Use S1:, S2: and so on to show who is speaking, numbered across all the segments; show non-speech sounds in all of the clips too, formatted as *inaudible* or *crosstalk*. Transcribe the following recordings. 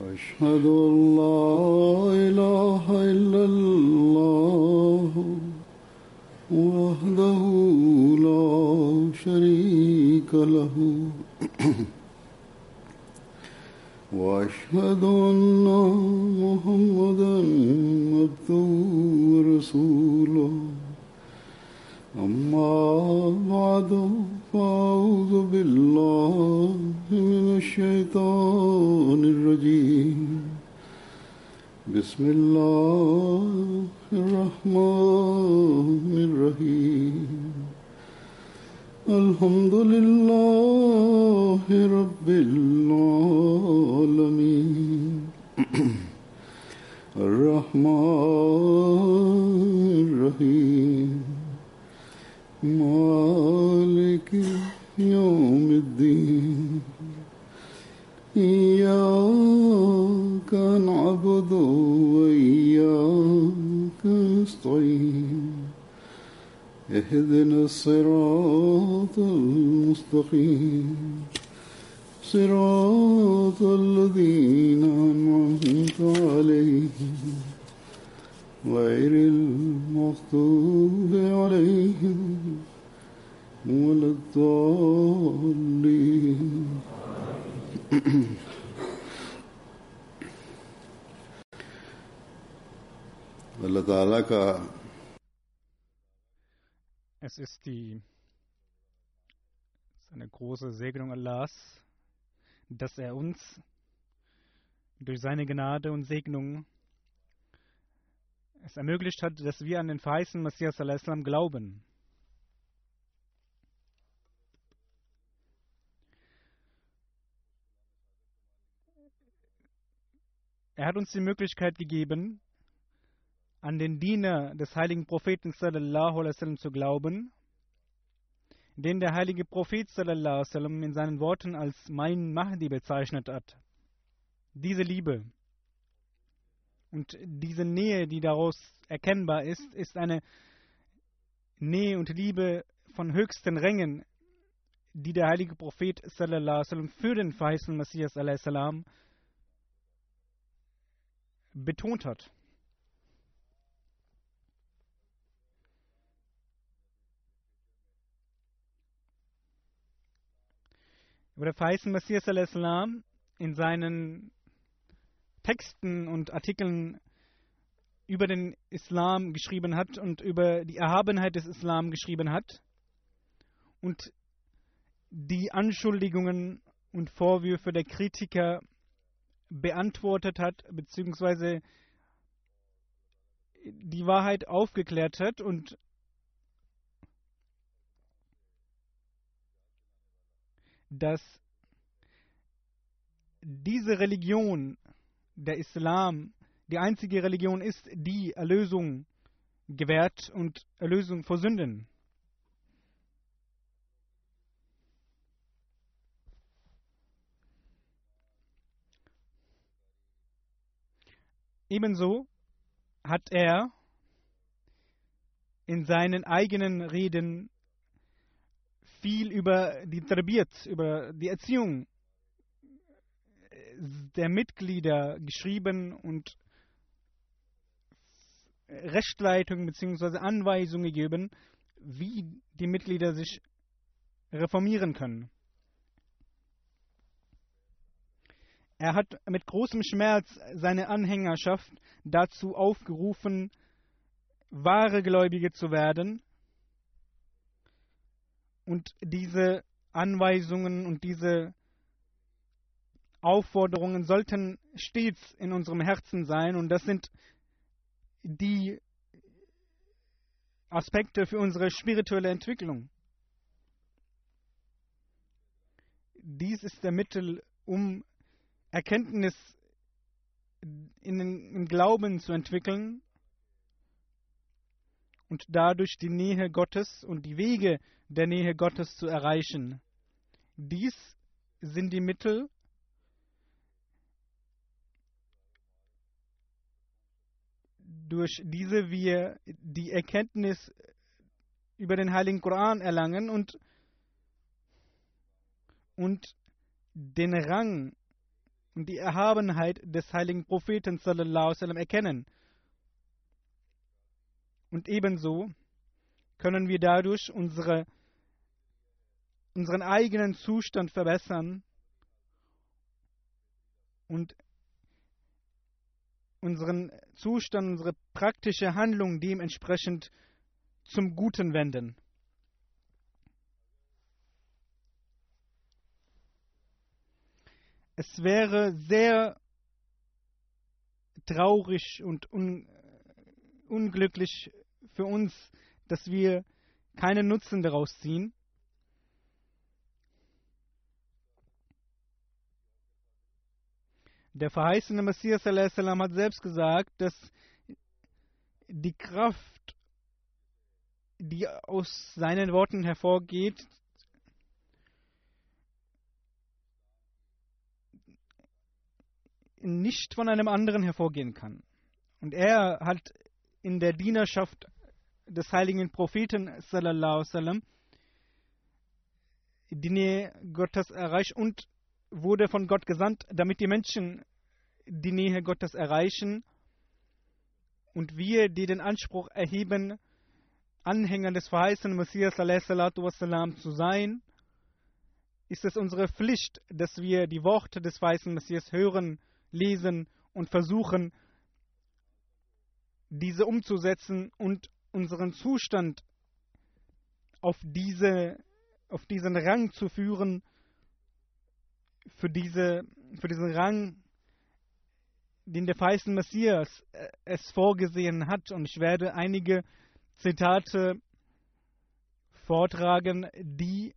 S1: أشهد أن لا
S2: Es ist die ist eine große Segnung Allahs, dass er uns durch seine Gnade und Segnung es ermöglicht hat, dass wir an den verheißenen Messias salam glauben. Er hat uns die Möglichkeit gegeben, an den Diener des heiligen Propheten sallallahu alaihi zu glauben, den der heilige Prophet sallallahu alaihi in seinen Worten als mein Mahdi bezeichnet hat. Diese Liebe und diese Nähe, die daraus erkennbar ist, ist eine Nähe und Liebe von höchsten Rängen, die der heilige Prophet sallallahu alaihi für den verheißenen Messias salam betont hat. Über der verheißene Messias salam in seinen Texten und Artikeln über den Islam geschrieben hat und über die Erhabenheit des Islam geschrieben hat und die Anschuldigungen und Vorwürfe der Kritiker beantwortet hat, beziehungsweise die Wahrheit aufgeklärt hat und dass diese Religion, der Islam, die einzige Religion ist, die Erlösung gewährt und Erlösung vor Sünden. Ebenso hat er in seinen eigenen Reden viel über die Tarbiyat, über die Erziehung der Mitglieder geschrieben und Rechtleitung bzw. Anweisungen gegeben, wie die Mitglieder sich reformieren können. Er hat mit großem Schmerz seine Anhängerschaft dazu aufgerufen, wahre Gläubige zu werden. Und diese Anweisungen und diese Aufforderungen sollten stets in unserem Herzen sein. Und das sind die Aspekte für unsere spirituelle Entwicklung. Dies ist der Mittel, um Erkenntnis im Glauben zu entwickeln und dadurch die Nähe Gottes und die Wege der Nähe Gottes zu erreichen. Dies sind die Mittel, durch diese wir die Erkenntnis über den Heiligen Koran erlangen und, und den Rang und die Erhabenheit des Heiligen Propheten sallam, erkennen. Und ebenso können wir dadurch unsere, unseren eigenen Zustand verbessern und unseren Zustand, unsere praktische Handlung dementsprechend zum Guten wenden. Es wäre sehr traurig und un unglücklich für uns, dass wir keinen Nutzen daraus ziehen. Der verheißene Messias hat selbst gesagt, dass die Kraft, die aus seinen Worten hervorgeht, nicht von einem anderen hervorgehen kann. Und er hat in der Dienerschaft des heiligen Propheten sallallahu sallam die Nähe Gottes erreicht und wurde von Gott gesandt, damit die Menschen die Nähe Gottes erreichen und wir, die den Anspruch erheben, Anhänger des verheißenen Messias wassalam, zu sein, ist es unsere Pflicht, dass wir die Worte des verheißenen Messias hören, lesen und versuchen, diese umzusetzen und unseren Zustand auf, diese, auf diesen Rang zu führen, für, diese, für diesen Rang, den der verheißene Messias äh, es vorgesehen hat. Und ich werde einige Zitate vortragen, die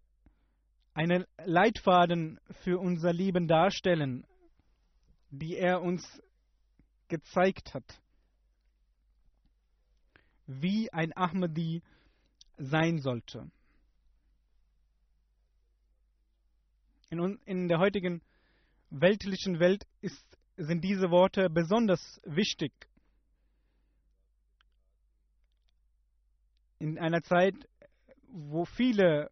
S2: einen Leitfaden für unser Leben darstellen, die er uns gezeigt hat, wie ein Ahmadi sein sollte. In, in der heutigen weltlichen Welt ist, sind diese Worte besonders wichtig. In einer Zeit, wo viele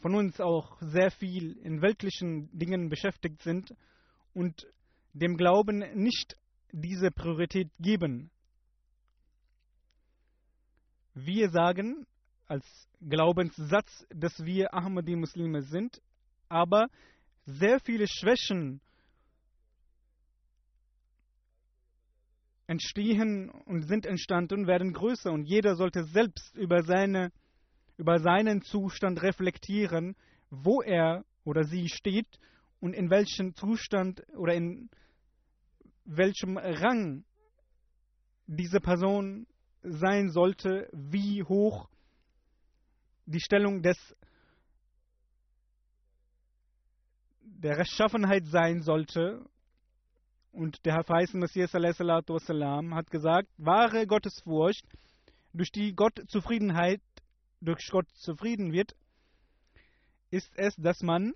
S2: von uns auch sehr viel in weltlichen Dingen beschäftigt sind und dem Glauben nicht diese Priorität geben. Wir sagen als Glaubenssatz, dass wir Ahmadi-Muslime sind, aber sehr viele Schwächen entstehen und sind entstanden und werden größer. Und jeder sollte selbst über, seine, über seinen Zustand reflektieren, wo er oder sie steht und in welchem Zustand oder in welchem Rang diese Person sein sollte, wie hoch die Stellung des der Rechtschaffenheit sein sollte. Und der Herr verheißen Messias wassalam, hat gesagt, wahre Gottesfurcht, durch die Gott Zufriedenheit, durch Gott zufrieden wird, ist es, dass man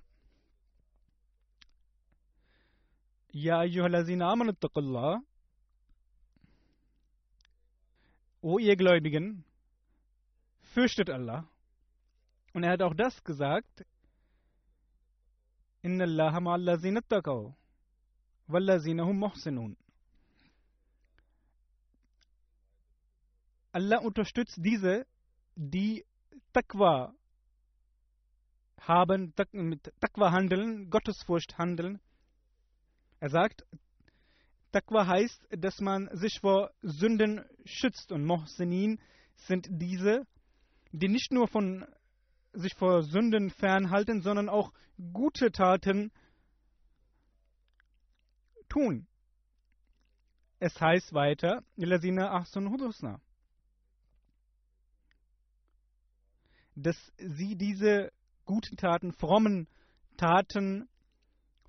S2: Ja ayyuhallazina amanu O ihr Gläubigen, fürchtet Allah. Und er hat auch das gesagt. Inna Allah. Allah unterstützt diese, die Taqwa haben, mit Taqwa handeln, Gottesfurcht handeln er sagt, Taqwa heißt, dass man sich vor Sünden schützt und Mohsinin sind diese, die nicht nur von sich vor Sünden fernhalten, sondern auch gute Taten tun. Es heißt weiter, dass sie diese guten Taten, frommen Taten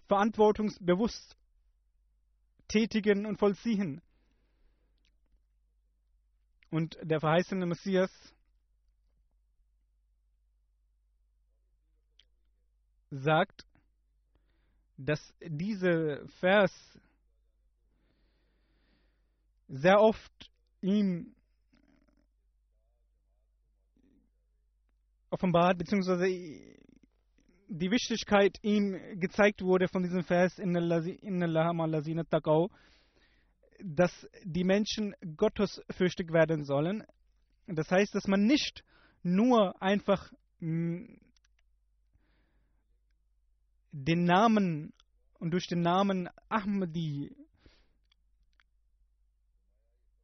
S2: verantwortungsbewusst tätigen und vollziehen. Und der verheißene Messias sagt, dass dieser Vers sehr oft ihm offenbart, beziehungsweise die Wichtigkeit ihm gezeigt wurde von diesem Vers in Taqaw, dass die Menschen gottesfürchtig werden sollen. Das heißt, dass man nicht nur einfach den Namen und durch den Namen Ahmadi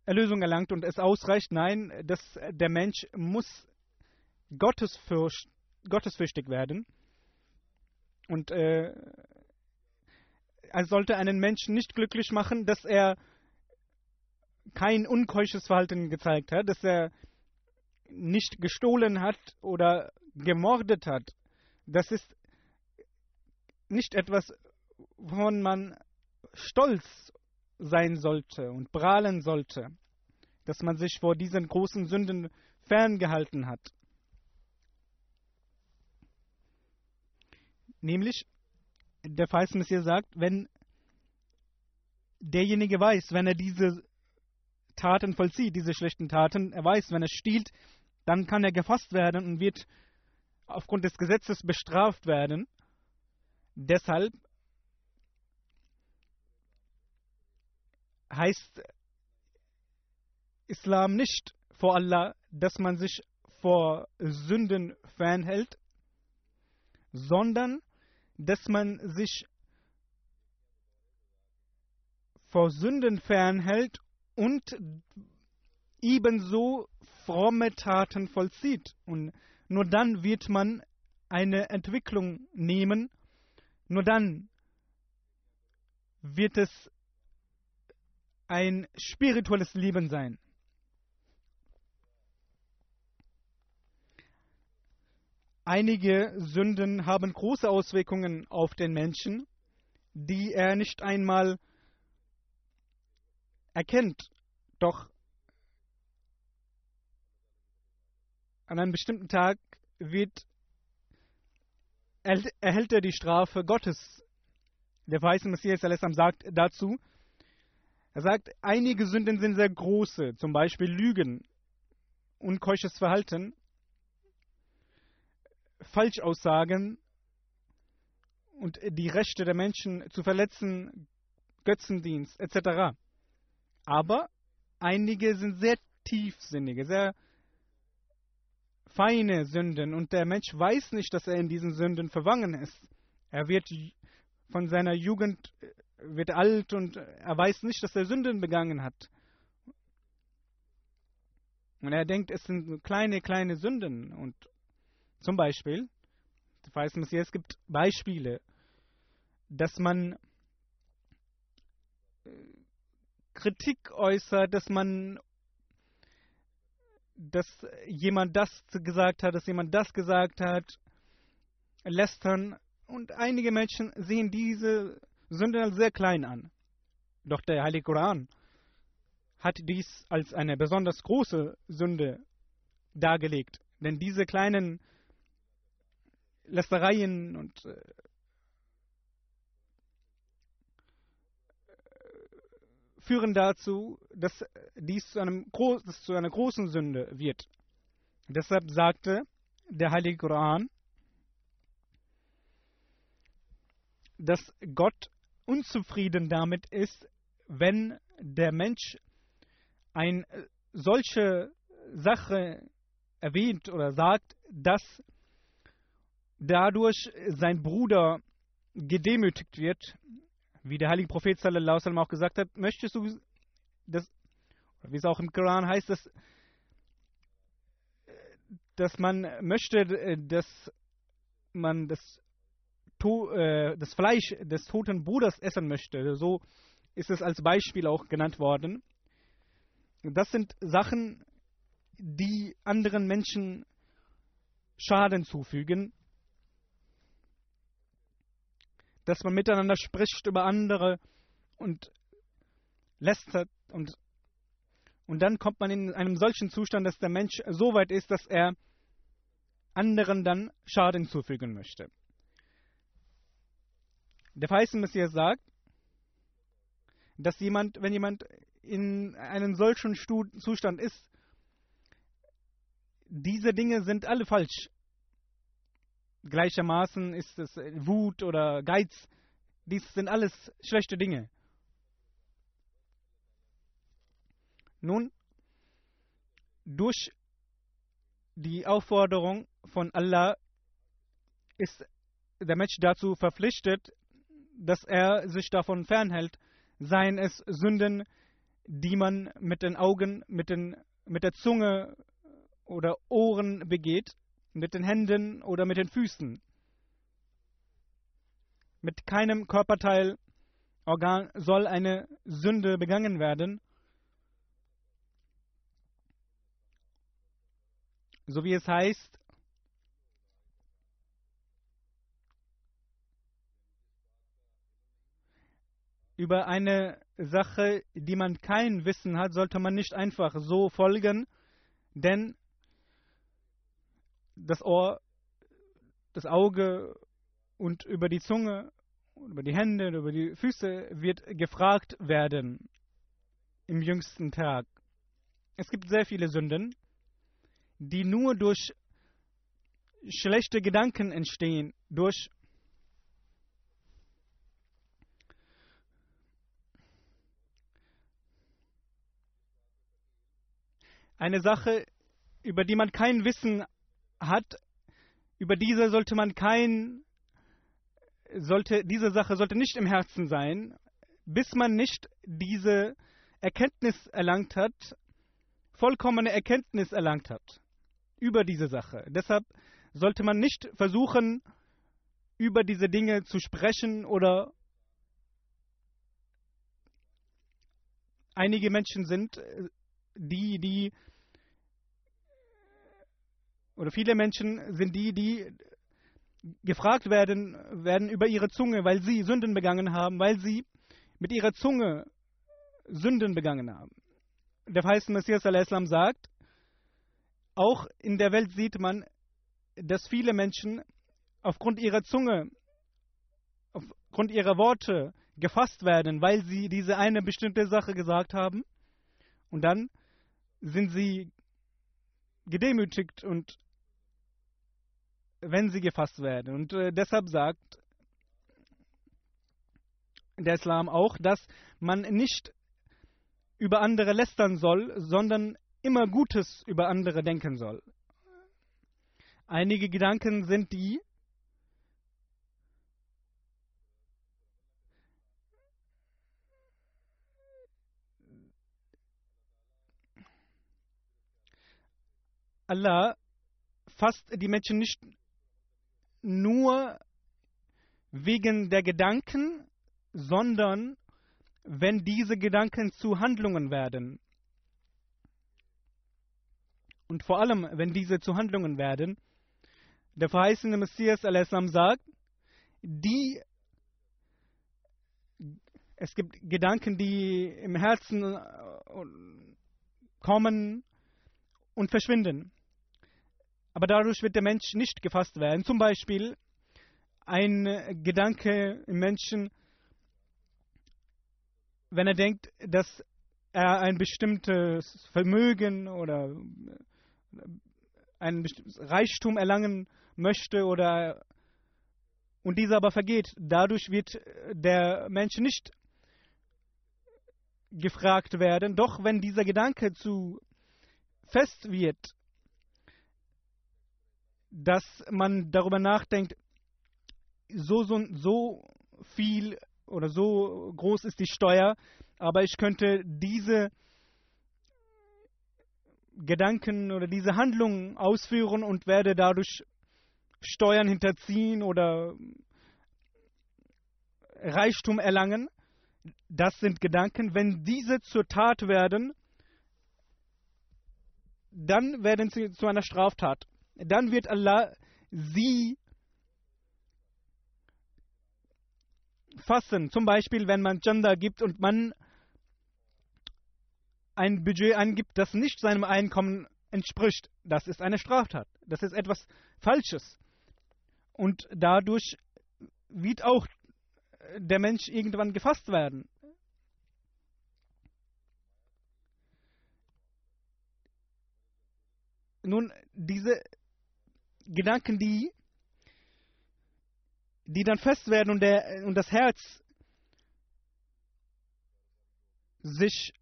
S2: Erlösung erlangt und es ausreicht. Nein, dass der Mensch muss gottesfürcht, gottesfürchtig werden. Und äh, er sollte einen Menschen nicht glücklich machen, dass er kein unkeusches Verhalten gezeigt hat, dass er nicht gestohlen hat oder gemordet hat. Das ist nicht etwas, wovon man stolz sein sollte und prahlen sollte, dass man sich vor diesen großen Sünden ferngehalten hat. Nämlich, der Messias sagt, wenn derjenige weiß, wenn er diese Taten vollzieht, diese schlechten Taten, er weiß, wenn er stiehlt, dann kann er gefasst werden und wird aufgrund des Gesetzes bestraft werden. Deshalb heißt Islam nicht vor Allah, dass man sich vor Sünden fernhält, sondern dass man sich vor Sünden fernhält und ebenso fromme Taten vollzieht. Und nur dann wird man eine Entwicklung nehmen, nur dann wird es ein spirituelles Leben sein. Einige Sünden haben große Auswirkungen auf den Menschen, die er nicht einmal erkennt. Doch an einem bestimmten Tag wird, erhält er die Strafe Gottes. Der weiße Messias sagt dazu, er sagt, einige Sünden sind sehr große, zum Beispiel Lügen, unkeusches Verhalten, Falschaussagen und die Rechte der Menschen zu verletzen, Götzendienst etc. Aber einige sind sehr tiefsinnige, sehr feine Sünden und der Mensch weiß nicht, dass er in diesen Sünden verwangen ist. Er wird von seiner Jugend wird alt und er weiß nicht, dass er Sünden begangen hat. Und er denkt, es sind kleine, kleine Sünden. Und zum Beispiel, ich weiß nicht, es gibt Beispiele, dass man äh, Kritik äußert, dass man, dass jemand das gesagt hat, dass jemand das gesagt hat, lästern. Und einige Menschen sehen diese Sünden als sehr klein an. Doch der Heilige Koran hat dies als eine besonders große Sünde dargelegt. Denn diese kleinen Lästereien und äh, führen dazu, dass dies zu, einem dass zu einer großen Sünde wird. Deshalb sagte der Heilige Koran, dass Gott unzufrieden damit ist, wenn der Mensch eine solche Sache erwähnt oder sagt, dass dadurch sein Bruder gedemütigt wird, wie der heilige Prophet sallallahu alaihi auch gesagt hat, möchtest du das, wie es auch im Koran heißt, dass, dass man möchte, dass man das äh, das Fleisch des toten Bruders essen möchte. So ist es als Beispiel auch genannt worden. Das sind Sachen, die anderen Menschen Schaden zufügen. Dass man miteinander spricht über andere und lästert und, und dann kommt man in einem solchen Zustand, dass der Mensch so weit ist, dass er anderen dann Schaden zufügen möchte. Der verheißene Messias sagt, dass jemand, wenn jemand in einem solchen Zustand ist, diese Dinge sind alle falsch. Gleichermaßen ist es Wut oder Geiz. Dies sind alles schlechte Dinge. Nun, durch die Aufforderung von Allah ist der Mensch dazu verpflichtet, dass er sich davon fernhält, seien es Sünden, die man mit den Augen, mit, den, mit der Zunge oder Ohren begeht, mit den Händen oder mit den Füßen. Mit keinem Körperteil, Organ soll eine Sünde begangen werden, so wie es heißt, über eine Sache, die man kein Wissen hat, sollte man nicht einfach so folgen, denn das Ohr, das Auge und über die Zunge, über die Hände, über die Füße wird gefragt werden im jüngsten Tag. Es gibt sehr viele Sünden, die nur durch schlechte Gedanken entstehen, durch eine Sache, über die man kein Wissen hat, über diese sollte man kein, sollte, diese Sache sollte nicht im Herzen sein, bis man nicht diese Erkenntnis erlangt hat, vollkommene Erkenntnis erlangt hat über diese Sache. Deshalb sollte man nicht versuchen, über diese Dinge zu sprechen oder einige Menschen sind, die, die oder viele Menschen sind die, die gefragt werden, werden über ihre Zunge, weil sie Sünden begangen haben, weil sie mit ihrer Zunge Sünden begangen haben. Der verheißene Messias al-Islam sagt, auch in der Welt sieht man, dass viele Menschen aufgrund ihrer Zunge, aufgrund ihrer Worte gefasst werden, weil sie diese eine bestimmte Sache gesagt haben. Und dann sind sie gedemütigt und wenn sie gefasst werden. Und äh, deshalb sagt der Islam auch, dass man nicht über andere lästern soll, sondern immer Gutes über andere denken soll. Einige Gedanken sind die, Allah fasst die Menschen nicht nur wegen der Gedanken, sondern wenn diese Gedanken zu Handlungen werden. Und vor allem, wenn diese zu Handlungen werden, der verheißene Messias al sagt, die es gibt Gedanken, die im Herzen äh, kommen und verschwinden. Aber dadurch wird der Mensch nicht gefasst werden. Zum Beispiel ein Gedanke im Menschen, wenn er denkt, dass er ein bestimmtes Vermögen oder ein bestimmtes Reichtum erlangen möchte oder und dieser aber vergeht. Dadurch wird der Mensch nicht gefragt werden. Doch wenn dieser Gedanke zu fest wird, dass man darüber nachdenkt, so, so, so viel oder so groß ist die Steuer, aber ich könnte diese Gedanken oder diese Handlungen ausführen und werde dadurch Steuern hinterziehen oder Reichtum erlangen. Das sind Gedanken. Wenn diese zur Tat werden, dann werden sie zu einer Straftat dann wird Allah sie fassen. Zum Beispiel, wenn man Gender gibt und man ein Budget angibt, das nicht seinem Einkommen entspricht, das ist eine Straftat. Das ist etwas Falsches. Und dadurch wird auch der Mensch irgendwann gefasst werden. Nun, diese Gedanken, die, die dann fest werden und, der, und das Herz sich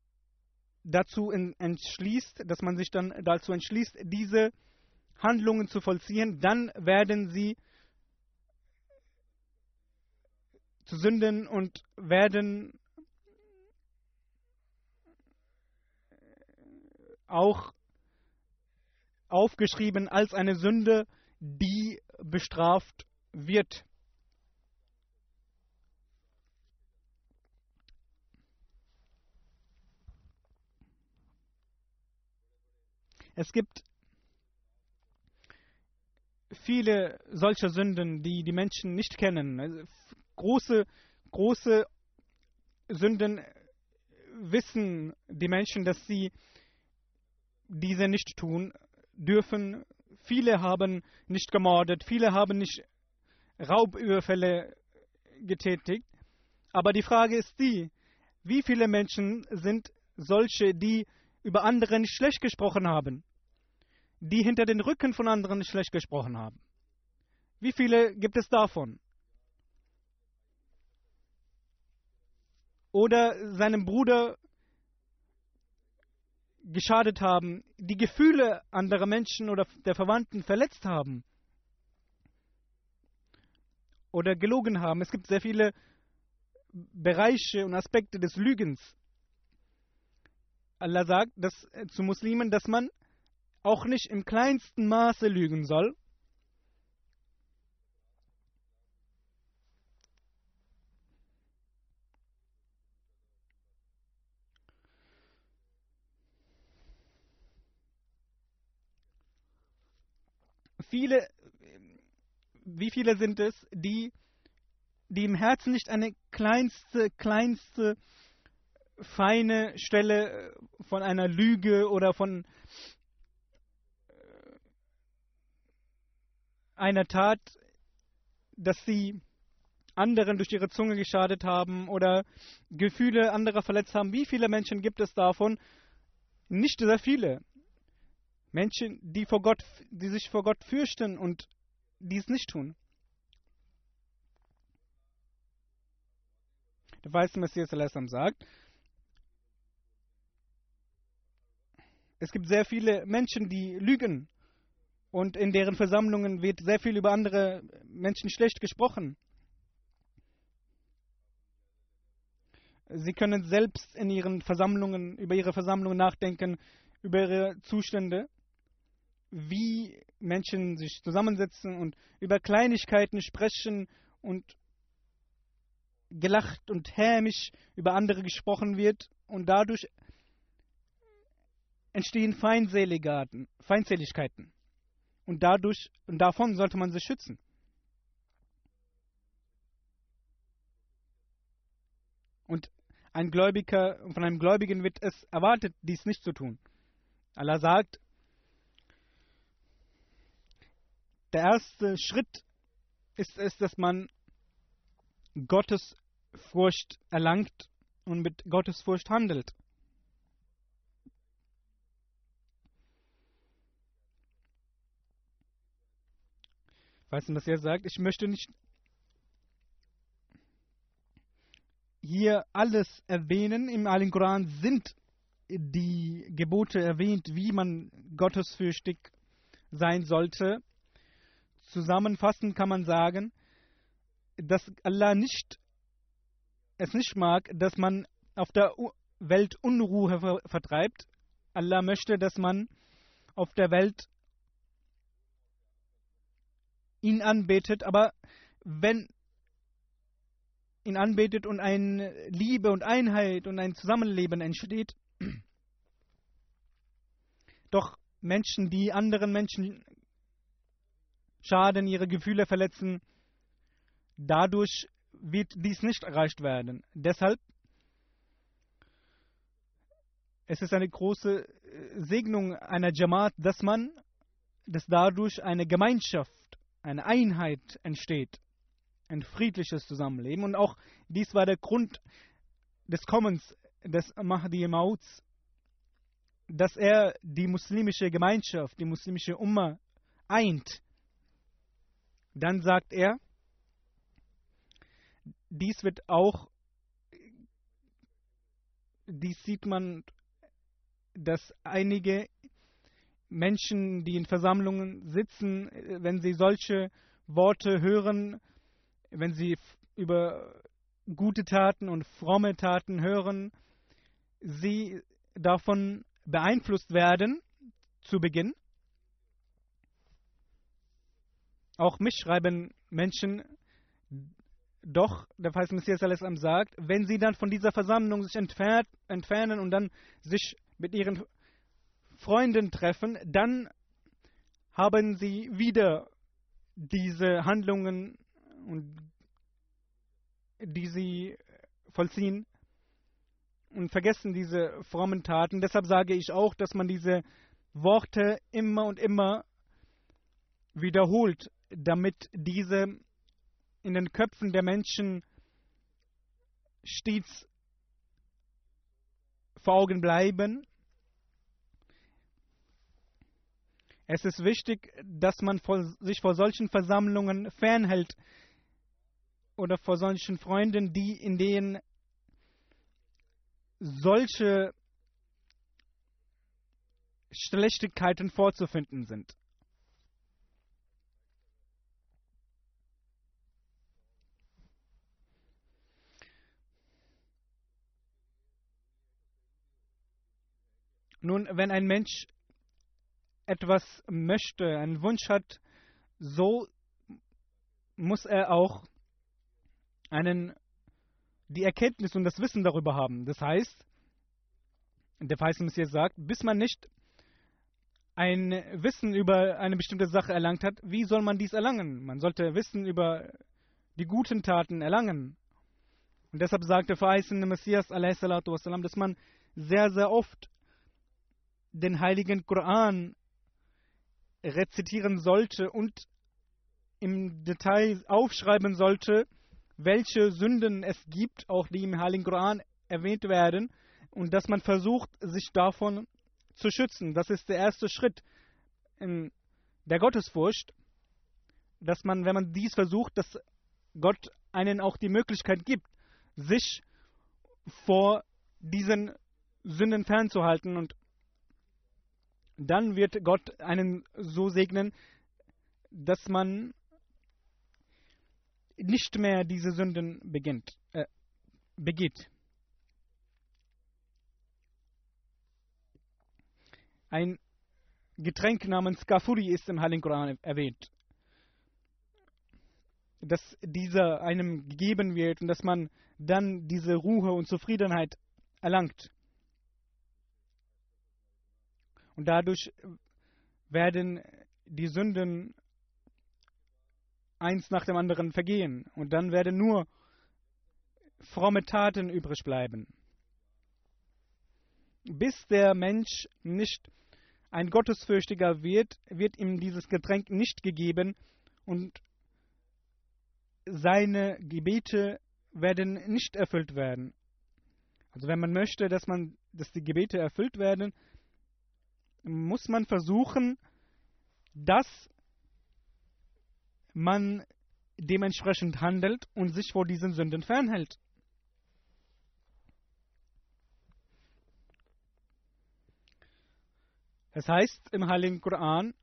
S2: dazu entschließt, dass man sich dann dazu entschließt, diese Handlungen zu vollziehen, dann werden sie zu sünden und werden auch aufgeschrieben als eine Sünde, die bestraft wird. Es gibt viele solcher Sünden, die die Menschen nicht kennen. Also große, große Sünden wissen die Menschen, dass sie diese nicht tun dürfen. Viele haben nicht gemordet, viele haben nicht Raubüberfälle getätigt. Aber die Frage ist die, wie viele Menschen sind solche, die über andere nicht schlecht gesprochen haben, die hinter den Rücken von anderen nicht schlecht gesprochen haben? Wie viele gibt es davon? Oder seinem Bruder geschadet haben, die Gefühle anderer Menschen oder der Verwandten verletzt haben oder gelogen haben. Es gibt sehr viele Bereiche und Aspekte des Lügens. Allah sagt dass, äh, zu Muslimen, dass man auch nicht im kleinsten Maße lügen soll. Viele, wie viele sind es, die, die im Herzen nicht eine kleinste, kleinste, feine Stelle von einer Lüge oder von äh, einer Tat, dass sie anderen durch ihre Zunge geschadet haben oder Gefühle anderer verletzt haben. Wie viele Menschen gibt es davon? Nicht sehr viele. Menschen, die, vor Gott, die sich vor Gott fürchten und dies nicht tun. Der weiße Messias sagt, es gibt sehr viele Menschen, die lügen und in deren Versammlungen wird sehr viel über andere Menschen schlecht gesprochen. Sie können selbst in ihren Versammlungen, über ihre Versammlungen nachdenken, über ihre Zustände wie Menschen sich zusammensetzen und über Kleinigkeiten sprechen und gelacht und hämisch über andere gesprochen wird und dadurch entstehen Feindseligkeiten. Und dadurch und davon sollte man sich schützen. Und ein Gläubiger, von einem Gläubigen wird es erwartet, dies nicht zu tun. Allah sagt, Der erste Schritt ist es, dass man Gottes Furcht erlangt und mit Gottes Furcht handelt. Weißt du, was er sagt? Ich möchte nicht hier alles erwähnen. Im Alten Koran sind die Gebote erwähnt, wie man gottesfürchtig sein sollte. Zusammenfassend kann man sagen, dass Allah nicht, es nicht mag, dass man auf der Welt Unruhe vertreibt. Allah möchte, dass man auf der Welt ihn anbetet, aber wenn ihn anbetet und eine Liebe und Einheit und ein Zusammenleben entsteht, *clears throat* doch Menschen, die anderen Menschen schaden, ihre Gefühle verletzen. Dadurch wird dies nicht erreicht werden. Deshalb es ist eine große äh, Segnung einer Jamaat, dass man, dass dadurch eine Gemeinschaft, eine Einheit entsteht, ein friedliches Zusammenleben. Und auch dies war der Grund des Kommens des Mahdi Mauts. dass er die muslimische Gemeinschaft, die muslimische Umma eint, dann sagt er, dies wird auch, dies sieht man, dass einige Menschen, die in Versammlungen sitzen, wenn sie solche Worte hören, wenn sie über gute Taten und fromme Taten hören, sie davon beeinflusst werden zu Beginn. Auch mich schreiben Menschen, doch, der Feist Messias Al-Islam sagt, wenn sie dann von dieser Versammlung sich entfernt, entfernen und dann sich mit ihren Freunden treffen, dann haben sie wieder diese Handlungen, die sie vollziehen und vergessen diese frommen Taten. Deshalb sage ich auch, dass man diese Worte immer und immer wiederholt, damit diese in den Köpfen der Menschen stets vor Augen bleiben. Es ist wichtig, dass man sich vor solchen Versammlungen fernhält oder vor solchen Freunden, die in denen solche Schlechtigkeiten vorzufinden sind. Nun, wenn ein Mensch etwas möchte, einen Wunsch hat, so muss er auch einen, die Erkenntnis und das Wissen darüber haben. Das heißt, der Feist Messias sagt, bis man nicht ein Wissen über eine bestimmte Sache erlangt hat, wie soll man dies erlangen? Man sollte Wissen über die guten Taten erlangen. Und deshalb sagt der verheißene Messias, wassalam, dass man sehr, sehr oft den heiligen Koran rezitieren sollte und im Detail aufschreiben sollte, welche Sünden es gibt, auch die im heiligen Koran erwähnt werden, und dass man versucht, sich davon zu schützen. Das ist der erste Schritt der Gottesfurcht, dass man, wenn man dies versucht, dass Gott einen auch die Möglichkeit gibt, sich vor diesen Sünden fernzuhalten und dann wird Gott einen so segnen, dass man nicht mehr diese Sünden beginnt, äh, begeht. Ein Getränk namens Kafuri ist im Heiligen Koran erwähnt. Dass dieser einem gegeben wird und dass man dann diese Ruhe und Zufriedenheit erlangt. Und dadurch werden die Sünden eins nach dem anderen vergehen. Und dann werden nur fromme Taten übrig bleiben. Bis der Mensch nicht ein Gottesfürchtiger wird, wird ihm dieses Getränk nicht gegeben und seine Gebete werden nicht erfüllt werden. Also wenn man möchte, dass man, dass die Gebete erfüllt werden, muss man versuchen, dass man dementsprechend handelt und sich vor diesen Sünden fernhält. Es heißt im Heiligen Koran,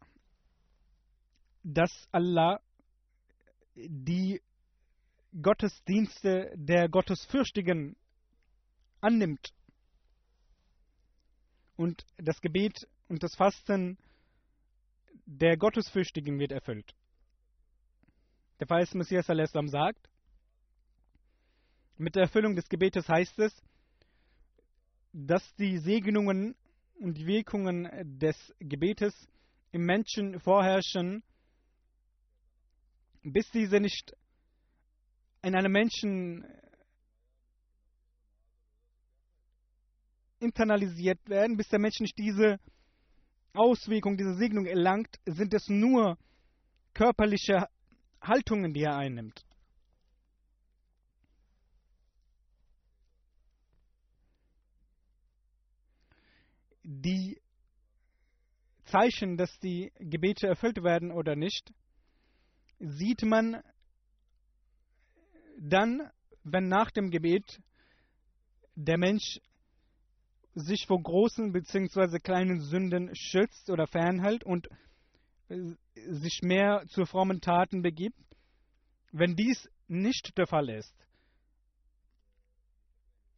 S2: dass Allah die Gottesdienste der Gottesfürchtigen annimmt und das Gebet und das Fasten der Gottesfürchtigen wird erfüllt. Der Feist Messias Salam sagt, mit der Erfüllung des Gebetes heißt es, dass die Segnungen und die Wirkungen des Gebetes im Menschen vorherrschen, bis diese nicht in einem Menschen internalisiert werden, bis der Mensch nicht diese Auswirkung, diese Segnung erlangt, sind es nur körperliche Haltungen, die er einnimmt. die Zeichen, dass die Gebete erfüllt werden oder nicht, sieht man dann, wenn nach dem Gebet der Mensch sich vor großen bzw. kleinen Sünden schützt oder fernhält und äh, sich mehr zu frommen Taten begibt. Wenn dies nicht der Fall ist,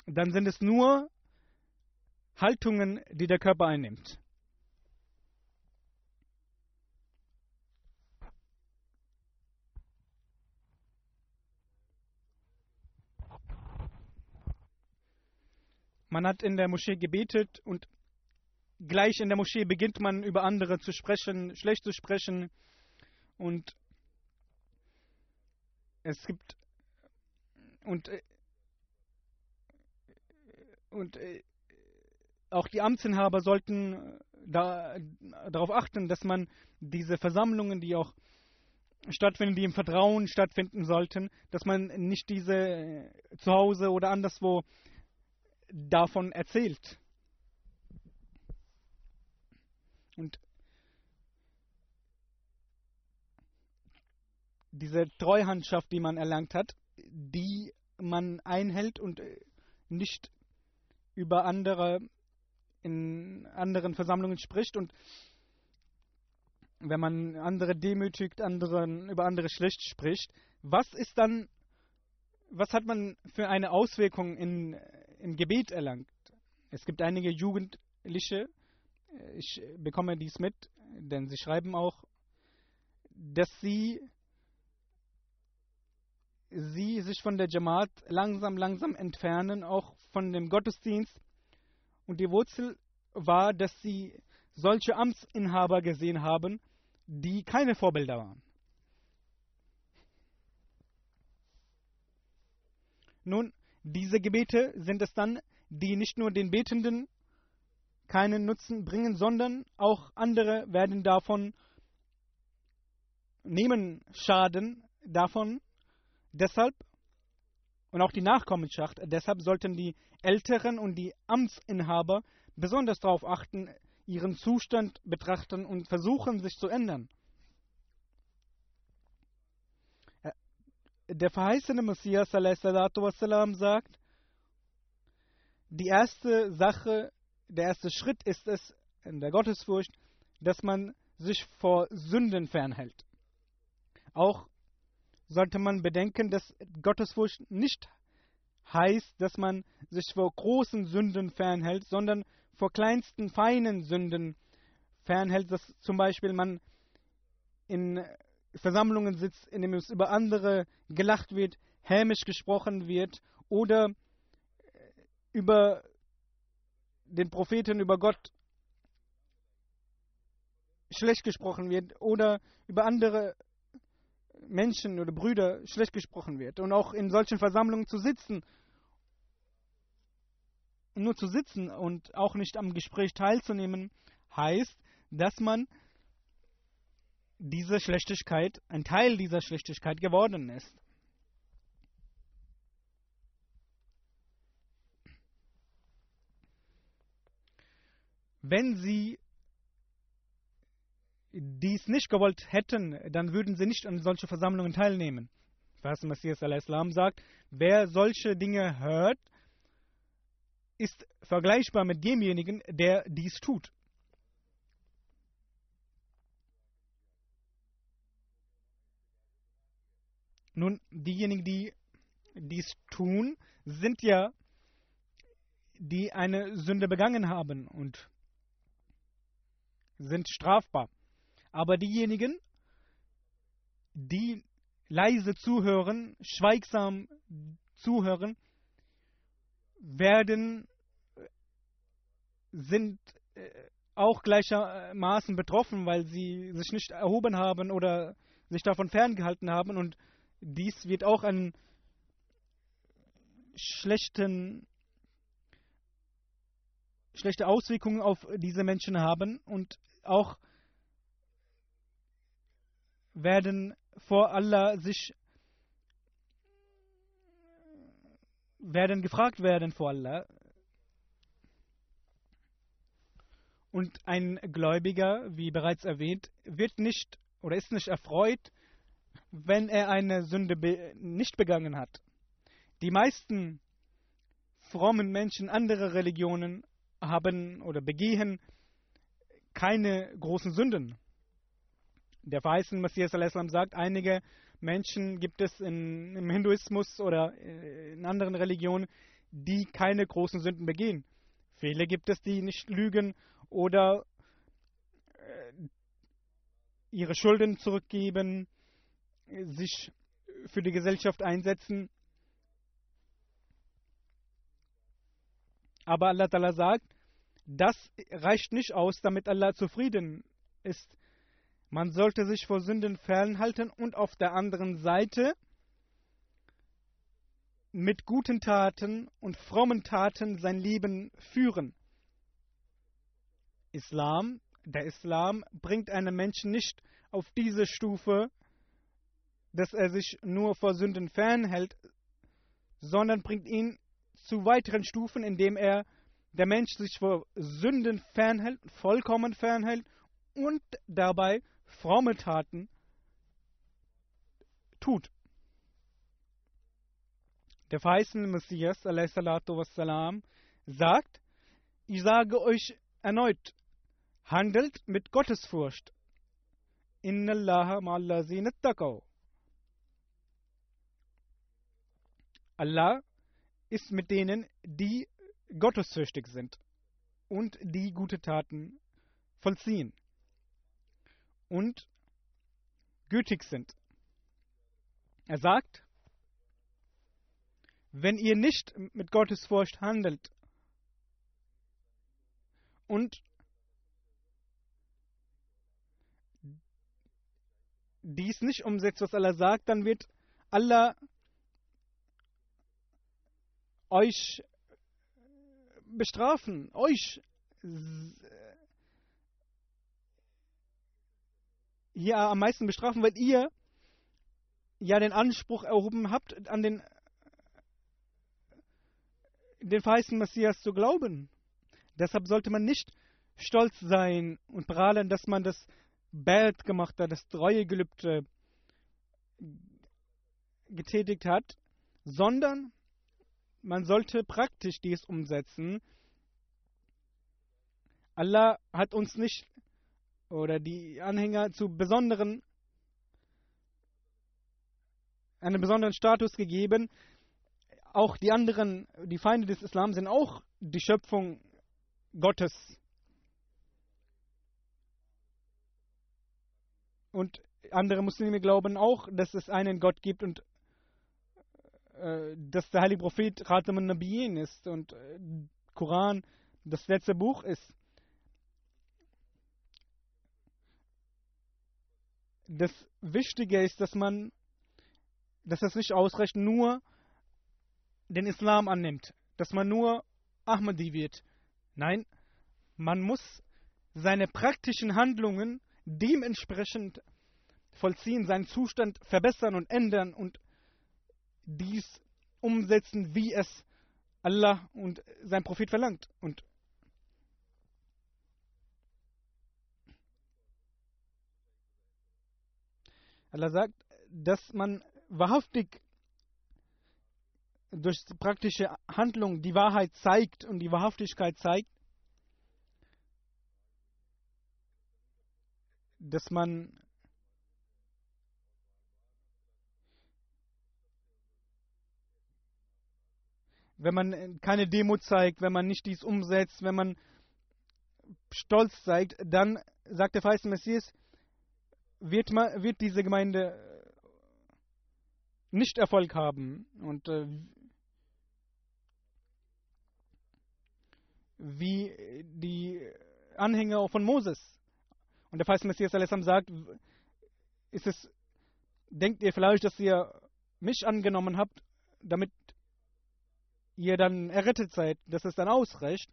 S2: dann sind es nur Haltungen, die der Körper einnimmt. Man hat in der Moschee gebetet und gleich in der Moschee beginnt man über andere zu sprechen, schlecht zu sprechen. Und es gibt und und auch die Amtsinhaber sollten da, darauf achten, dass man diese Versammlungen, die auch stattfinden, die im Vertrauen stattfinden sollten, dass man nicht diese zu Hause oder anderswo davon erzählt. Und diese Treuhandschaft, die man erlangt hat, die man einhält und äh, nicht über andere in anderen Versammlungen spricht und wenn man andere demütigt, anderen über andere schlecht spricht, was ist dann, was hat man für eine Auswirkung in im Gebet erlangt. Es gibt einige Jugendliche, ich bekomme dies mit, denn sie schreiben auch, dass sie, sie sich von der Jamaat langsam, langsam entfernen, auch von dem Gottesdienst. Und die Wurzel war, dass sie solche Amtsinhaber gesehen haben, die keine Vorbilder waren. Nun, diese Gebete sind es dann, die nicht nur den Betenden keinen Nutzen bringen, sondern auch andere werden davon nehmen Schaden davon. Deshalb und auch die Nachkommenschaft, deshalb sollten die Älteren und die Amtsinhaber besonders darauf achten, ihren Zustand betrachten und versuchen, sich zu ändern. Der verheißene Messias wassalam, sagt, die erste Sache, der erste Schritt ist es in der Gottesfurcht, dass man sich vor Sünden fernhält. Auch sollte man bedenken, dass Gottesfurcht nicht heißt, dass man sich vor großen Sünden fernhält, sondern vor kleinsten, feinen Sünden fernhält, dass zum Beispiel man in Versammlungen sitzt, in dem es über andere gelacht wird, hämisch gesprochen wird oder äh, über den Propheten, über Gott schlecht gesprochen wird oder über andere Menschen oder Brüder schlecht gesprochen wird. Und auch in solchen Versammlungen zu sitzen, nur zu sitzen und auch nicht am Gespräch teilzunehmen, heißt, dass man diese Schlechtigkeit, ein Teil dieser Schlechtigkeit geworden ist. Wenn sie dies nicht gewollt hätten, dann würden sie nicht an solche Versammlungen teilnehmen. Was Messias al-Islam sagt, wer solche Dinge hört, ist vergleichbar mit demjenigen, der dies tut. Nun, diejenigen, die dies tun, sind ja, die eine Sünde begangen haben und sind strafbar. Aber diejenigen, die leise zuhören, schweigsam zuhören, werden, sind äh, auch gleichermaßen betroffen, weil sie sich nicht erhoben haben oder sich davon ferngehalten haben und dies wird auch einen schlechten, schlechte Auswirkungen auf diese Menschen haben und auch werden vor Allah sich werden gefragt werden vor Allah. Und ein Gläubiger, wie bereits erwähnt, wird nicht oder ist nicht erfreut, wenn er eine Sünde be nicht begangen hat. Die meisten frommen Menschen anderer Religionen haben oder begehen keine großen Sünden. Der verheißene Messias sagt, einige Menschen gibt es in, im Hinduismus oder äh, in anderen Religionen, die keine großen Sünden begehen. Viele gibt es, die nicht lügen oder äh, ihre Schulden zurückgeben, sich für die Gesellschaft einsetzen. Aber Allah Ta'ala sagt, das reicht nicht aus, damit Allah zufrieden ist. Man sollte sich vor Sünden fernhalten und auf der anderen Seite mit guten Taten und frommen Taten sein Leben führen. Islam, der Islam bringt einen Menschen nicht auf diese Stufe, dass er sich nur vor Sünden fernhält, sondern bringt ihn zu weiteren Stufen, indem er der Mensch sich vor Sünden fernhält, vollkommen fernhält und dabei fromme Taten tut. Der verheißene Messias wassalam, sagt, ich sage euch erneut, handelt mit Gottesfurcht. Inna Allah ma'allazina taqaw. Allah ist mit denen, die gottesfürchtig sind und die gute Taten vollziehen und gütig sind. Er sagt, wenn ihr nicht mit Gottes Furcht handelt und dies nicht umsetzt, was Allah sagt, dann wird Allah euch bestrafen, euch hier am meisten bestrafen, weil ihr ja den Anspruch erhoben habt, an den, den verheißenen Messias zu glauben. Deshalb sollte man nicht stolz sein und prahlen, dass man das Bad gemacht hat, das Treuegelübde getätigt hat, sondern man sollte praktisch dies umsetzen. Allah hat uns nicht oder die Anhänger zu besonderen, einen besonderen Status gegeben. Auch die anderen, die Feinde des Islam sind auch die Schöpfung Gottes. Und andere Muslime glauben auch, dass es einen Gott gibt und äh, dass der heilige Prophet Khatam al-Nabiyin ist und äh, Koran das letzte Buch ist. das Wichtige ist, dass man, dass es nicht ausreicht, nur den Islam annimmt, dass man nur Ahmadi wird. Nein, man muss seine praktischen Handlungen dementsprechend vollziehen, seinen Zustand verbessern und ändern und dies umsetzen, wie es Allah und sein Prophet verlangt. Und Allah sagt, dass man wahrhaftig durch praktische Handlung die Wahrheit zeigt und die Wahrhaftigkeit zeigt, dass man wenn man keine Demo zeigt, wenn man nicht dies umsetzt, wenn man Stolz zeigt, dann sagt der verheißene Messias, wird, man, wird diese Gemeinde nicht Erfolg haben. Und äh, wie die Anhänger von Moses. Und der verheißene Messias sagt, ist es, denkt ihr vielleicht, dass ihr mich angenommen habt, damit ihr dann errettet seid, dass es dann ausreicht.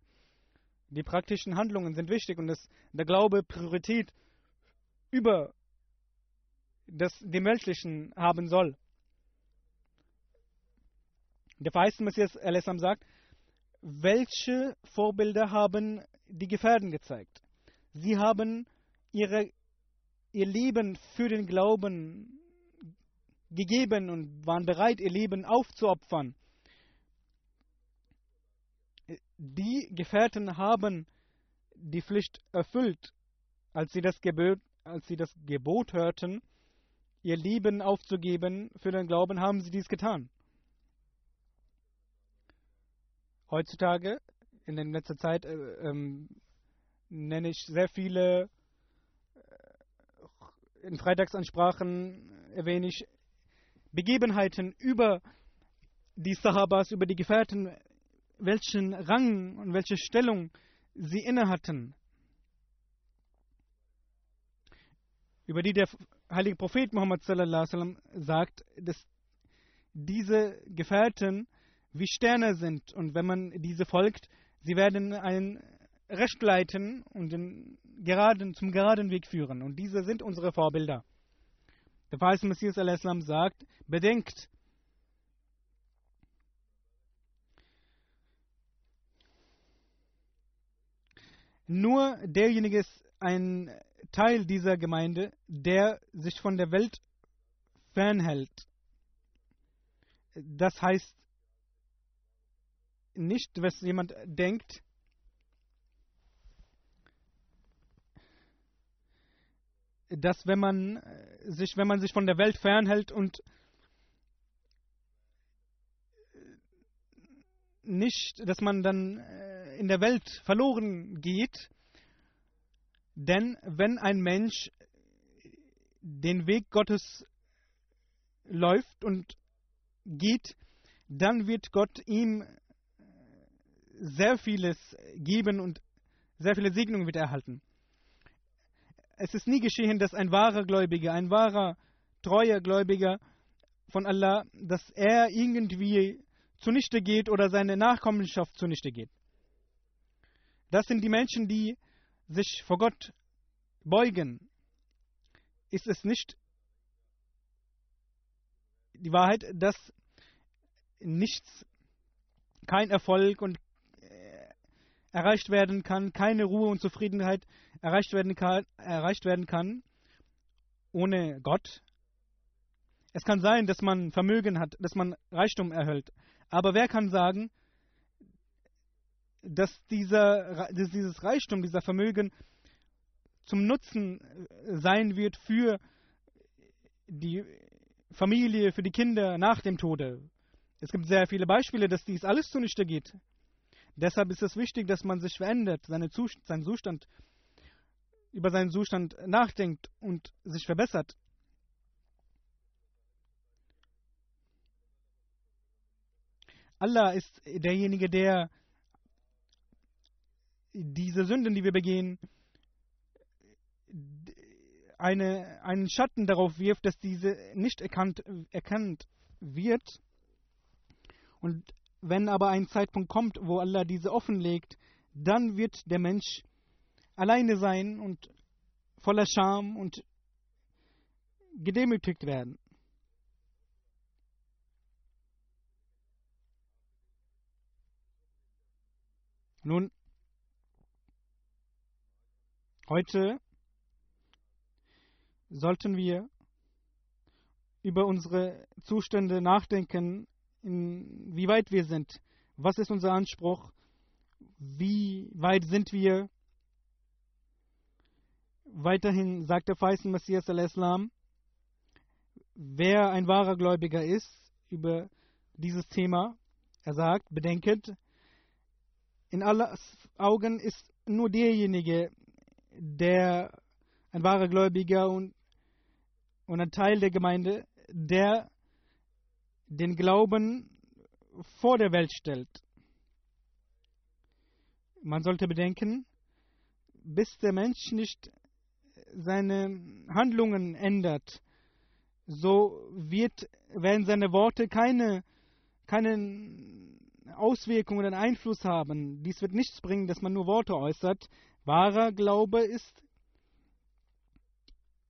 S2: Die praktischen Handlungen sind wichtig und das, der Glaube Priorität über das dem Menschlichen haben soll. Der verheißene Messias Alessam sagt, welche Vorbilder haben die Gefährden gezeigt? Sie haben ihre, ihr Leben für den Glauben gegeben und waren bereit, ihr Leben aufzuopfern. Die Gefährten haben die Pflicht erfüllt, als sie das Gebot, als sie das Gebot hörten, ihr Leben aufzugeben für den Glauben, haben sie dies getan. Heutzutage, in der letzten Zeit, äh, ähm, nenne ich sehr viele, äh, in Freitagsansprachen erwähne ich Begebenheiten über die Sahabas, über die Gefährten, welchen Rang und welche Stellung sie innehatten. Über die der heilige Prophet Muhammad sallam, sagt, dass diese Gefährten wie Sterne sind und wenn man diese folgt, sie werden einen Recht leiten und den geraden, zum geraden Weg führen. Und diese sind unsere Vorbilder. Der verheißene Messias al-Islam sagt, bedenkt, nur derjenige ist ein Teil dieser Gemeinde, der sich von der Welt fernhält. Das heißt nicht, was jemand denkt, dass wenn man sich, wenn man sich von der Welt fernhält und nicht, dass man dann in der Welt verloren geht, denn wenn ein Mensch den Weg Gottes läuft und geht, dann wird Gott ihm sehr vieles geben und sehr viele Segnungen wird erhalten. Es ist nie geschehen, dass ein wahrer Gläubiger, ein wahrer, treuer Gläubiger von Allah, dass er irgendwie zunichte geht oder seine Nachkommenschaft zunichte geht. Das sind die Menschen, die sich vor Gott beugen. Ist es nicht die Wahrheit, dass nichts, kein Erfolg und äh, erreicht werden kann, keine Ruhe und Zufriedenheit erreicht werden kann, erreicht werden kann ohne Gott. Es kann sein, dass man Vermögen hat, dass man Reichtum erhält. Aber wer kann sagen, dass, dieser, dass dieses Reichtum, dieser Vermögen zum Nutzen äh, sein wird für die Familie, für die Kinder nach dem Tode. Es gibt sehr viele Beispiele, dass dies alles zunichte geht. Deshalb ist es wichtig, dass man sich verändert, seine Zustand, seinen Zustand, über seinen Zustand nachdenkt und sich verbessert. Allah ist derjenige, der diese Sünden, die wir begehen, eine, einen Schatten darauf wirft, dass diese nicht erkannt, erkannt wird. Und wenn aber ein Zeitpunkt kommt, wo Allah diese offenlegt, dann wird der Mensch alleine sein und voller Scham und gedemütigt werden. Nun, heute sollten wir über unsere Zustände nachdenken, wie weit wir sind. Was ist unser Anspruch? Wie weit sind wir? Weiterhin sagt der Feisten Messias al-Islam, wer ein wahrer Gläubiger ist über dieses Thema, er sagt, bedenket, in Allahs Augen ist nur derjenige, der ein wahrer Gläubiger und, und ein Teil der Gemeinde, der den Glauben vor der Welt stellt. Man sollte bedenken, bis der Mensch nicht seine Handlungen ändert, so wird, werden seine Worte keine, keine Auswirkungen und Einfluss haben. Dies wird nichts bringen, dass man nur Worte äußert. Wahrer Glaube ist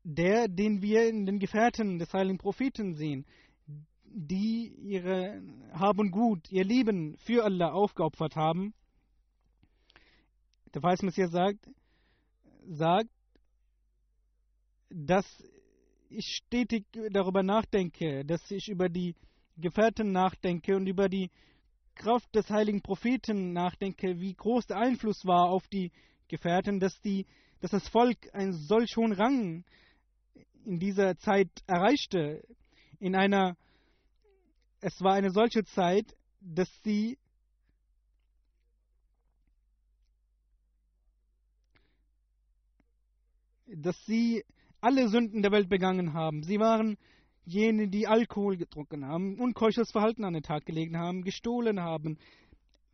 S2: der, den wir in den Gefährten des heiligen Propheten sehen, die ihre Hab und Gut, ihr Leben für Allah aufgeopfert haben. Der Weißmessias sagt, sagt, dass ich stetig darüber nachdenke, dass ich über die Gefährten nachdenke und über die Kraft des heiligen Propheten nachdenke, wie groß der Einfluss war auf die Gefährten, dass, die, dass das Volk einen solch hohen Rang in dieser Zeit erreichte. In einer, es war eine solche Zeit, dass sie dass sie alle Sünden der Welt begangen haben. Sie waren jene, die Alkohol getrunken haben, unkeuches Verhalten an den Tag gelegt haben, gestohlen haben.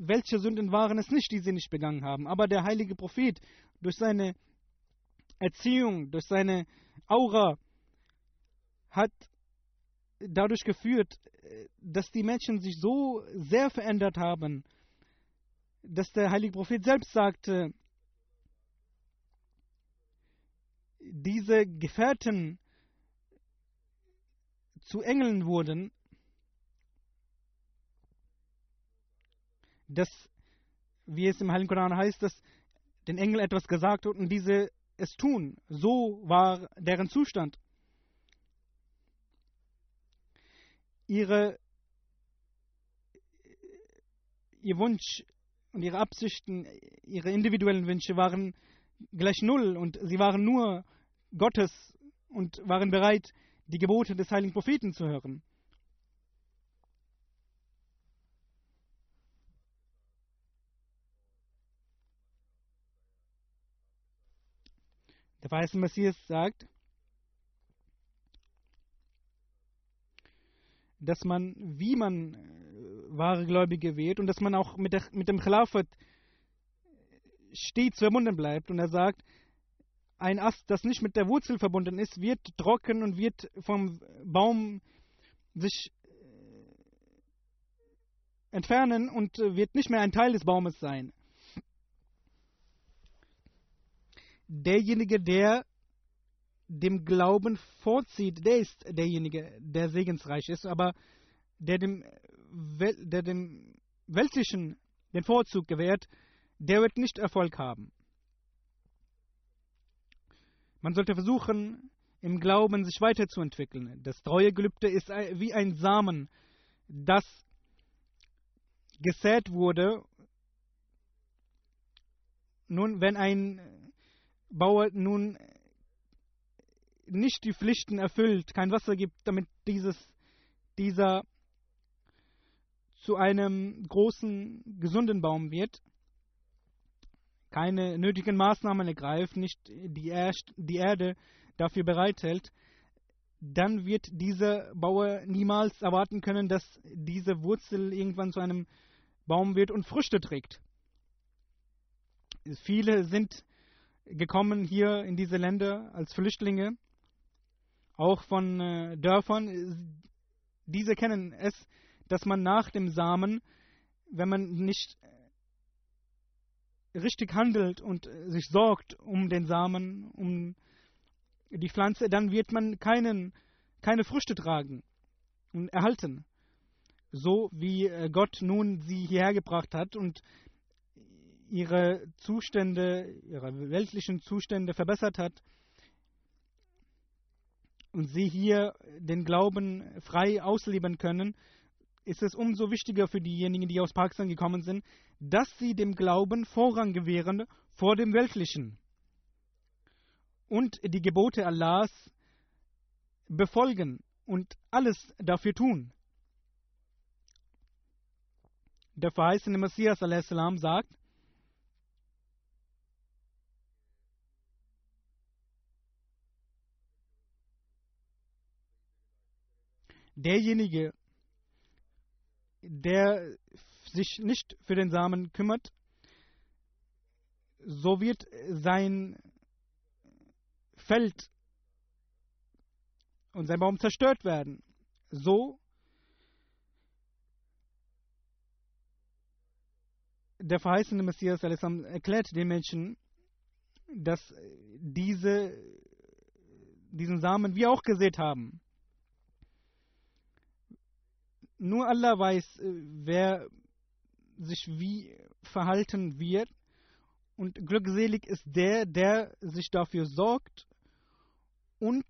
S2: Welche Sünden waren es nicht, die sie nicht begangen haben? Aber der heilige Prophet durch seine Erziehung, durch seine Aura hat dadurch geführt, dass die Menschen sich so sehr verändert haben, dass der heilige Prophet selbst sagte, diese Gefährten zu Engeln wurden, dass, wie es im Heiligen Koran heißt, dass den Engel etwas gesagt wird und diese es tun. So war deren Zustand. Ihre, ihr Wunsch und ihre Absichten, ihre individuellen Wünsche waren gleich null und sie waren nur Gottes und waren bereit, die Gebote des heiligen Propheten zu hören. Der weiße Messias sagt, dass man, wie man äh, wahre Gläubige wird und dass man auch mit, der, mit dem Khilafat stets verbunden bleibt. Und er sagt, ein Ast, das nicht mit der Wurzel verbunden ist, wird trocken und wird vom Baum sich äh, entfernen und äh, wird nicht mehr ein Teil des Baumes sein. Derjenige, der dem Glauben vorzieht, der ist derjenige, der segensreich ist, aber der dem, der dem Weltlichen den Vorzug gewährt, der wird nicht Erfolg haben. Man sollte versuchen, im Glauben sich weiterzuentwickeln. Das treue Gelübde ist wie ein Samen, das gesät wurde. Nun, wenn ein Bauer nun nicht die Pflichten erfüllt, kein Wasser gibt, damit dieses, dieser zu einem großen, gesunden Baum wird, keine nötigen Maßnahmen ergreift, nicht die, er die Erde dafür bereithält, dann wird dieser Bauer niemals erwarten können, dass diese Wurzel irgendwann zu einem Baum wird und Früchte trägt. Viele sind gekommen hier in diese Länder als Flüchtlinge, auch von äh, Dörfern. Diese kennen es, dass man nach dem Samen, wenn man nicht richtig handelt und äh, sich sorgt um den Samen, um die Pflanze, dann wird man keinen, keine Früchte tragen und erhalten. So wie äh, Gott nun sie hierher gebracht hat und ihre Zustände, ihre weltlichen Zustände verbessert hat und sie hier den Glauben frei ausleben können, ist es umso wichtiger für diejenigen, die aus Pakistan gekommen sind, dass sie dem Glauben Vorrang gewähren vor dem Weltlichen und die Gebote Allahs befolgen und alles dafür tun. Der verheißene Messias salam sagt, derjenige, der sich nicht für den Samen kümmert, so wird sein Feld und sein Baum zerstört werden. So der verheißene Messias erklärt den Menschen, dass diese diesen Samen wir auch gesät haben. Nur Allah weiß, äh, wer sich wie verhalten wird Und glückselig ist der, der sich dafür sorgt und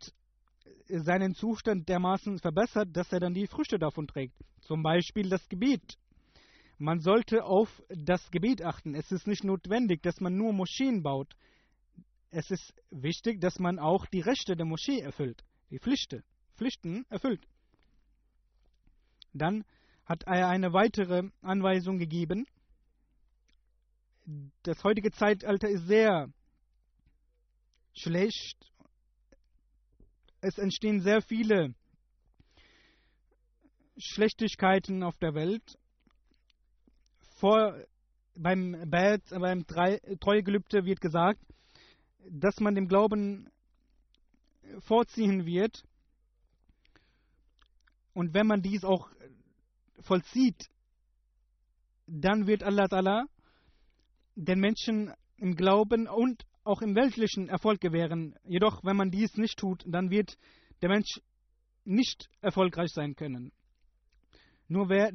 S2: seinen Zustand dermaßen verbessert, dass er dann die Früchte davon trägt. Zum Beispiel das Gebet. Man sollte auf das Gebet achten. Es ist nicht notwendig, dass man nur Moscheen baut. Es ist wichtig, dass man auch die Rechte der Moschee erfüllt, die Pflichten, Pflichten erfüllt. Dann hat er eine weitere Anweisung gegeben. Das heutige Zeitalter ist sehr schlecht. Es entstehen sehr viele Schlechtigkeiten auf der Welt. Vor, beim Bad, beim Treugelübde wird gesagt, dass man dem Glauben vorziehen wird. Und wenn man dies auch vollzieht, dann wird Allah Ta'ala den Menschen im Glauben und auch im weltlichen Erfolg gewähren. Jedoch, wenn man dies nicht tut, dann wird der Mensch nicht erfolgreich sein können. Nur wer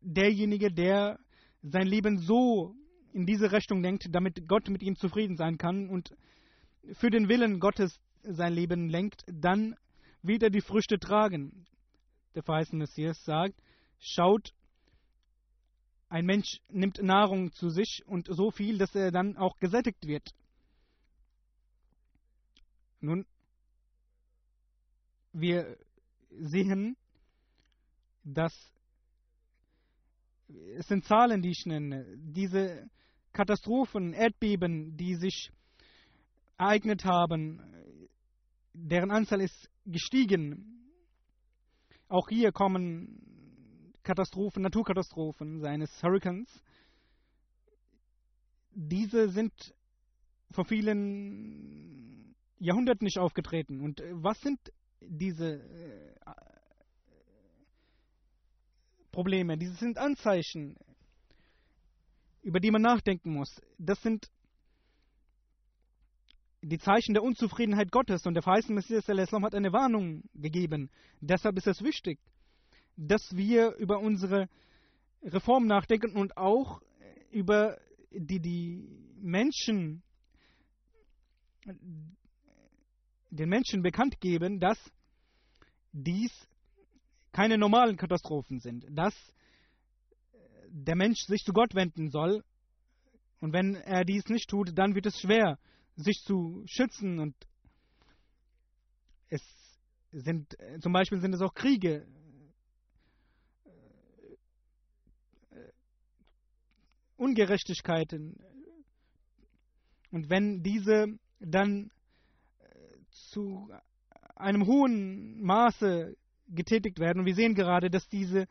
S2: derjenige, der sein Leben so in diese Richtung denkt, damit Gott mit ihm zufrieden sein kann und für den Willen Gottes sein Leben lenkt, dann wird er die Früchte tragen. Der verheißene Messias sagt, schaut, ein Mensch nimmt Nahrung zu sich und so viel, dass er dann auch gesättigt wird. Nun, wir sehen, dass es sind Zahlen, die ich nenne. Diese Katastrophen, Erdbeben, die sich ereignet haben, deren Anzahl ist gestiegen. Auch hier kommen Katastrophen, Naturkatastrophen seines Hurrikans. Diese sind vor vielen Jahrhunderten nicht aufgetreten. Und was sind diese äh, Probleme? Diese sind Anzeichen über die man nachdenken muss. Das sind die Zeichen der Unzufriedenheit Gottes und der verheißene Messias hat eine Warnung gegeben. Deshalb ist es wichtig, dass wir über unsere Reform nachdenken und auch über die, die Menschen, den Menschen bekannt geben, dass dies keine normalen Katastrophen sind, dass der Mensch sich zu Gott wenden soll. Und wenn er dies nicht tut, dann wird es schwer, sich zu schützen. Und es sind, zum Beispiel sind es auch Kriege. Ungerechtigkeiten. Und wenn diese dann zu einem hohen Maße getätigt werden, und wir sehen gerade, dass diese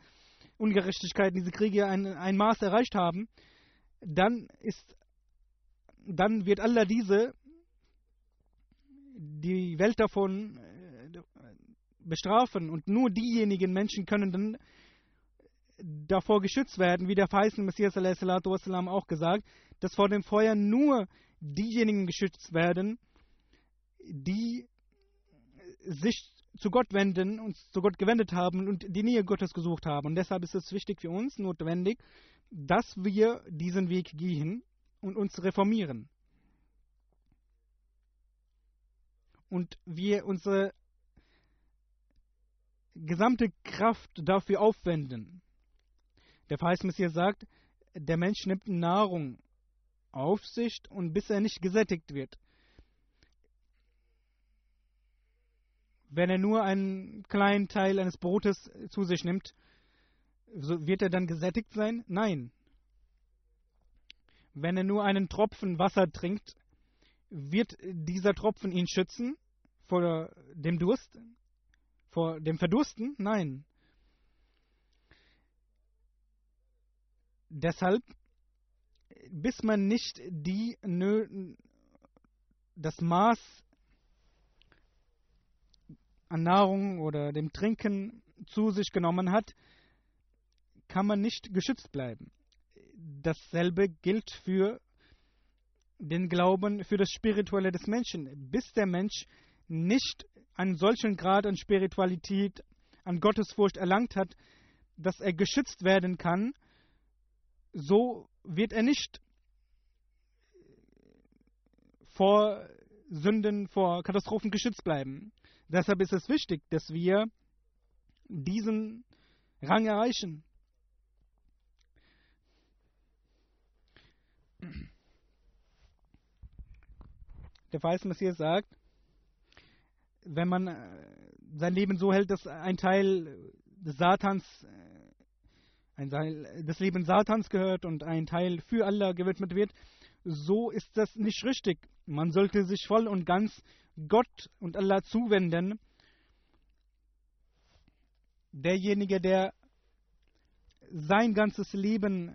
S2: Ungerechtigkeiten, diese Kriege ein, ein Maß erreicht haben, dann ist, dann wird Allah diese, die Welt davon äh, bestrafen und nur diejenigen Menschen können dann davor geschützt werden, wie der verheißene Messias auch gesagt, dass vor dem Feuer nur diejenigen geschützt werden, die sich zu Gott wenden, uns zu Gott gewendet haben und die Nähe Gottes gesucht haben. Und deshalb ist es wichtig für uns, notwendig, dass wir diesen Weg gehen und uns reformieren. Und wir unsere gesamte Kraft dafür aufwenden. Der Verheißmessias sagt, der Mensch nimmt Nahrung auf sich und bis er nicht gesättigt wird. wenn er nur einen kleinen Teil eines Brotes zu sich nimmt, so wird er dann gesättigt sein? Nein. Wenn er nur einen Tropfen Wasser trinkt, wird dieser Tropfen ihn schützen vor dem Durst, vor dem Verdursten? Nein. Deshalb, bis man nicht die, das Maß an Nahrung oder dem Trinken zu sich genommen hat, kann man nicht geschützt bleiben. Dasselbe gilt für den Glauben, für das Spirituelle des Menschen. Bis der Mensch nicht einen solchen Grad an Spiritualität, an Gottesfurcht erlangt hat, dass er geschützt werden kann, so wird er nicht vor Sünden, vor Katastrophen geschützt bleiben. Deshalb ist es wichtig, dass wir diesen Rang erreichen. Der weiße Messias sagt, wenn man äh, sein Leben so hält, dass ein Teil des Satans, äh, ein Teil des Lebens Satans gehört und ein Teil für Allah gewidmet wird, so ist das nicht richtig. Man sollte sich voll und ganz Gott und Allah zuwenden. Derjenige, der sein ganzes Leben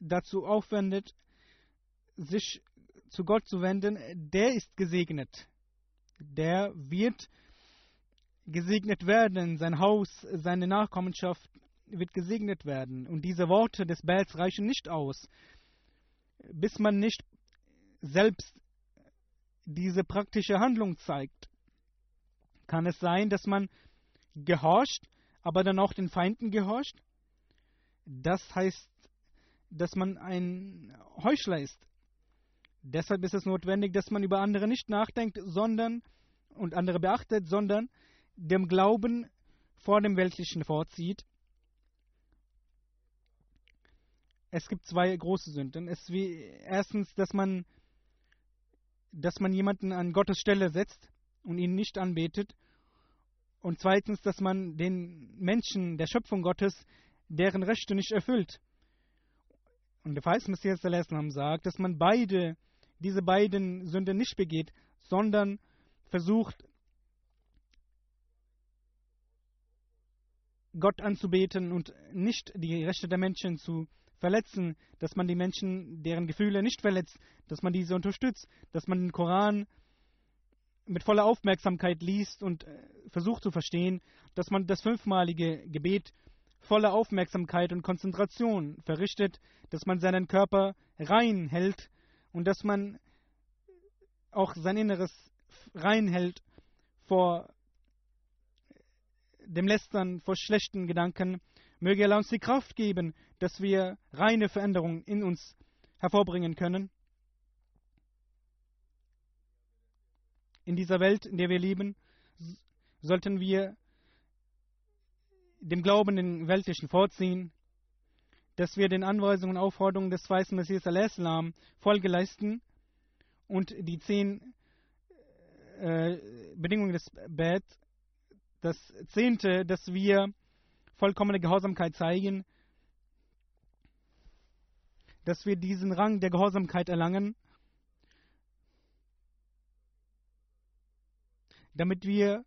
S2: dazu aufwendet, sich zu Gott zu wenden, der ist gesegnet. Der wird gesegnet werden. Sein Haus, seine Nachkommenschaft wird gesegnet werden. Und diese Worte des Bels reichen nicht aus, bis man nicht selbst diese praktische Handlung zeigt. Kann es sein, dass man gehorcht, aber dann auch den Feinden gehorcht? Das heißt, dass man ein Heuchler ist. Deshalb ist es notwendig, dass man über andere nicht nachdenkt, sondern und andere beachtet, sondern dem Glauben vor dem Weltlichen vorzieht. Es gibt zwei große Sünden. Es wie erstens, dass man, dass man jemanden an Gottes Stelle setzt und ihn nicht anbetet. Und zweitens, dass man den Menschen der Schöpfung Gottes deren Rechte nicht erfüllt. Und der Feist Messias sagt, dass man beide diese beiden Sünden nicht begeht, sondern versucht, Gott anzubeten und nicht die Rechte der Menschen zu verletzen, dass man die Menschen, deren Gefühle nicht verletzt, dass man diese unterstützt, dass man den Koran mit voller Aufmerksamkeit liest und äh, versucht zu verstehen, dass man das fünfmalige Gebet voller Aufmerksamkeit und Konzentration verrichtet, dass man seinen Körper rein hält und dass man auch sein Inneres reinhält vor dem Lästern, vor schlechten Gedanken. Möge Allah uns die Kraft geben, dass wir reine Veränderungen in uns hervorbringen können. In dieser Welt, in der wir leben, sollten wir dem Glauben den Weltlichen vorziehen, dass wir den Anweisungen und Aufforderungen des weißen Messias al-Islam Folge leisten und die zehn äh, Bedingungen des Bad, das zehnte, dass wir vollkommene Gehorsamkeit zeigen, dass wir diesen Rang der Gehorsamkeit erlangen, damit wir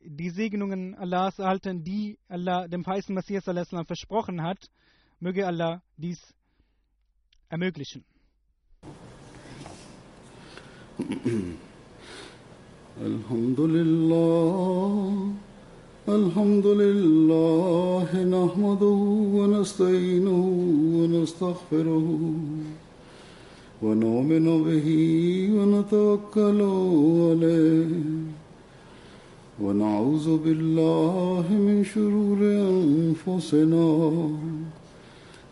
S2: die Segnungen Allahs erhalten, die Allah dem weißen Messias versprochen hat, Möge Allah dies ermöglichen.
S1: الحمد لله الحمد لله نحمده ونستعينه ونستغفره ونؤمن به ونتوكل عليه ونعوذ بالله من شرور انفسنا